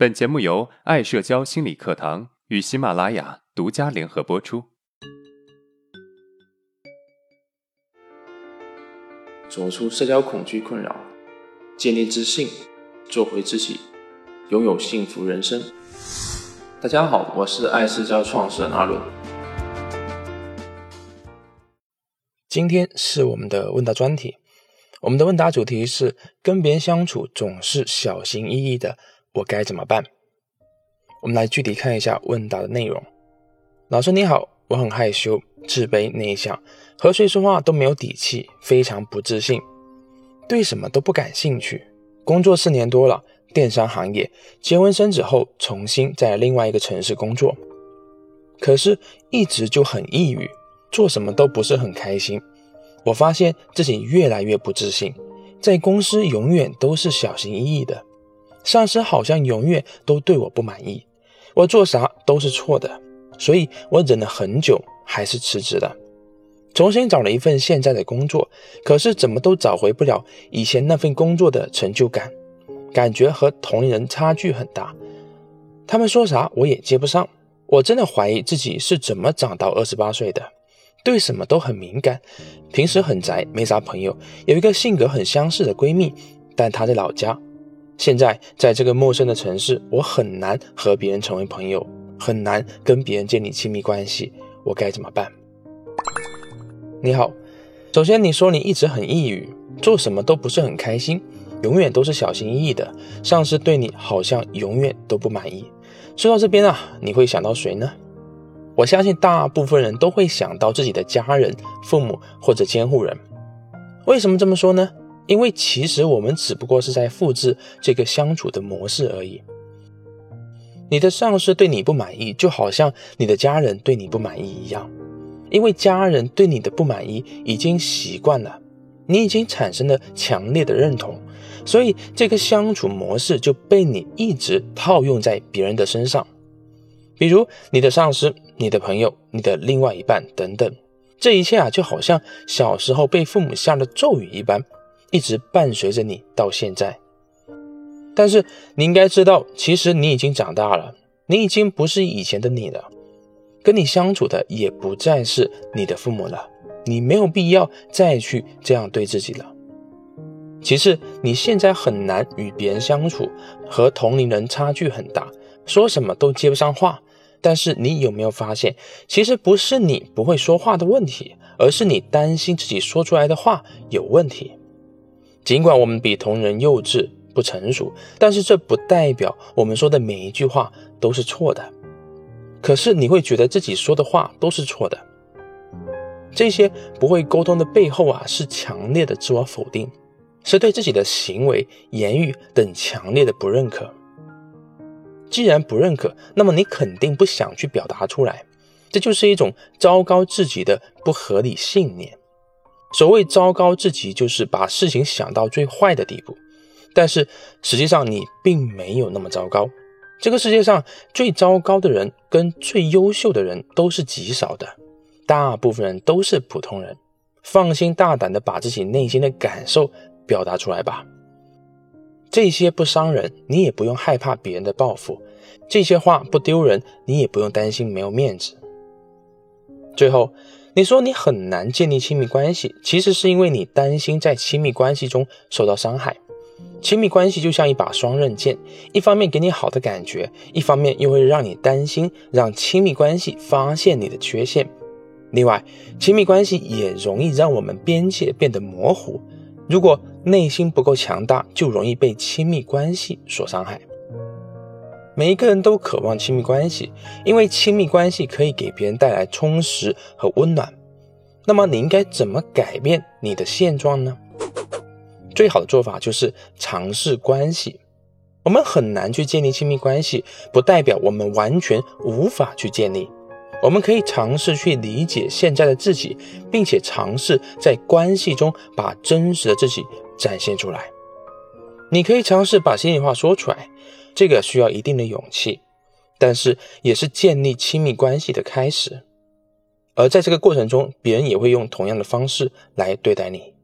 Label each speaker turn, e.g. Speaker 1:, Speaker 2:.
Speaker 1: 本节目由爱社交心理课堂与喜马拉雅独家联合播出。
Speaker 2: 走出社交恐惧困扰，建立自信，做回自己，拥有幸福人生。大家好，我是爱社交创始人阿伦。今天是我们的问答专题。我们的问答主题是：跟别人相处总是小心翼翼的，我该怎么办？我们来具体看一下问答的内容。老师你好，我很害羞、自卑、内向，和谁说话都没有底气，非常不自信，对什么都不感兴趣。工作四年多了，电商行业，结婚生子后，重新在另外一个城市工作，可是一直就很抑郁，做什么都不是很开心。我发现自己越来越不自信，在公司永远都是小心翼翼的，上司好像永远都对我不满意，我做啥都是错的，所以我忍了很久，还是辞职了，重新找了一份现在的工作，可是怎么都找回不了以前那份工作的成就感，感觉和同龄人差距很大，他们说啥我也接不上，我真的怀疑自己是怎么长到二十八岁的。对什么都很敏感，平时很宅，没啥朋友。有一个性格很相似的闺蜜，但她在老家。现在在这个陌生的城市，我很难和别人成为朋友，很难跟别人建立亲密关系。我该怎么办？你好，首先你说你一直很抑郁，做什么都不是很开心，永远都是小心翼翼的，上司对你好像永远都不满意。说到这边啊，你会想到谁呢？我相信大部分人都会想到自己的家人、父母或者监护人。为什么这么说呢？因为其实我们只不过是在复制这个相处的模式而已。你的上司对你不满意，就好像你的家人对你不满意一样。因为家人对你的不满意已经习惯了，你已经产生了强烈的认同，所以这个相处模式就被你一直套用在别人的身上。比如你的上司。你的朋友、你的另外一半等等，这一切啊，就好像小时候被父母下了咒语一般，一直伴随着你到现在。但是你应该知道，其实你已经长大了，你已经不是以前的你了，跟你相处的也不再是你的父母了，你没有必要再去这样对自己了。其次，你现在很难与别人相处，和同龄人差距很大，说什么都接不上话。但是你有没有发现，其实不是你不会说话的问题，而是你担心自己说出来的话有问题。尽管我们比同人幼稚不成熟，但是这不代表我们说的每一句话都是错的。可是你会觉得自己说的话都是错的。这些不会沟通的背后啊，是强烈的自我否定，是对自己的行为、言语等强烈的不认可。既然不认可，那么你肯定不想去表达出来，这就是一种糟糕自己的不合理信念。所谓糟糕自己，就是把事情想到最坏的地步。但是实际上你并没有那么糟糕。这个世界上最糟糕的人跟最优秀的人都是极少的，大部分人都是普通人。放心大胆的把自己内心的感受表达出来吧。这些不伤人，你也不用害怕别人的报复；这些话不丢人，你也不用担心没有面子。最后，你说你很难建立亲密关系，其实是因为你担心在亲密关系中受到伤害。亲密关系就像一把双刃剑，一方面给你好的感觉，一方面又会让你担心，让亲密关系发现你的缺陷。另外，亲密关系也容易让我们边界变得模糊。如果内心不够强大，就容易被亲密关系所伤害。每一个人都渴望亲密关系，因为亲密关系可以给别人带来充实和温暖。那么，你应该怎么改变你的现状呢？最好的做法就是尝试关系。我们很难去建立亲密关系，不代表我们完全无法去建立。我们可以尝试去理解现在的自己，并且尝试在关系中把真实的自己展现出来。你可以尝试把心里话说出来，这个需要一定的勇气，但是也是建立亲密关系的开始。而在这个过程中，别人也会用同样的方式来对待你。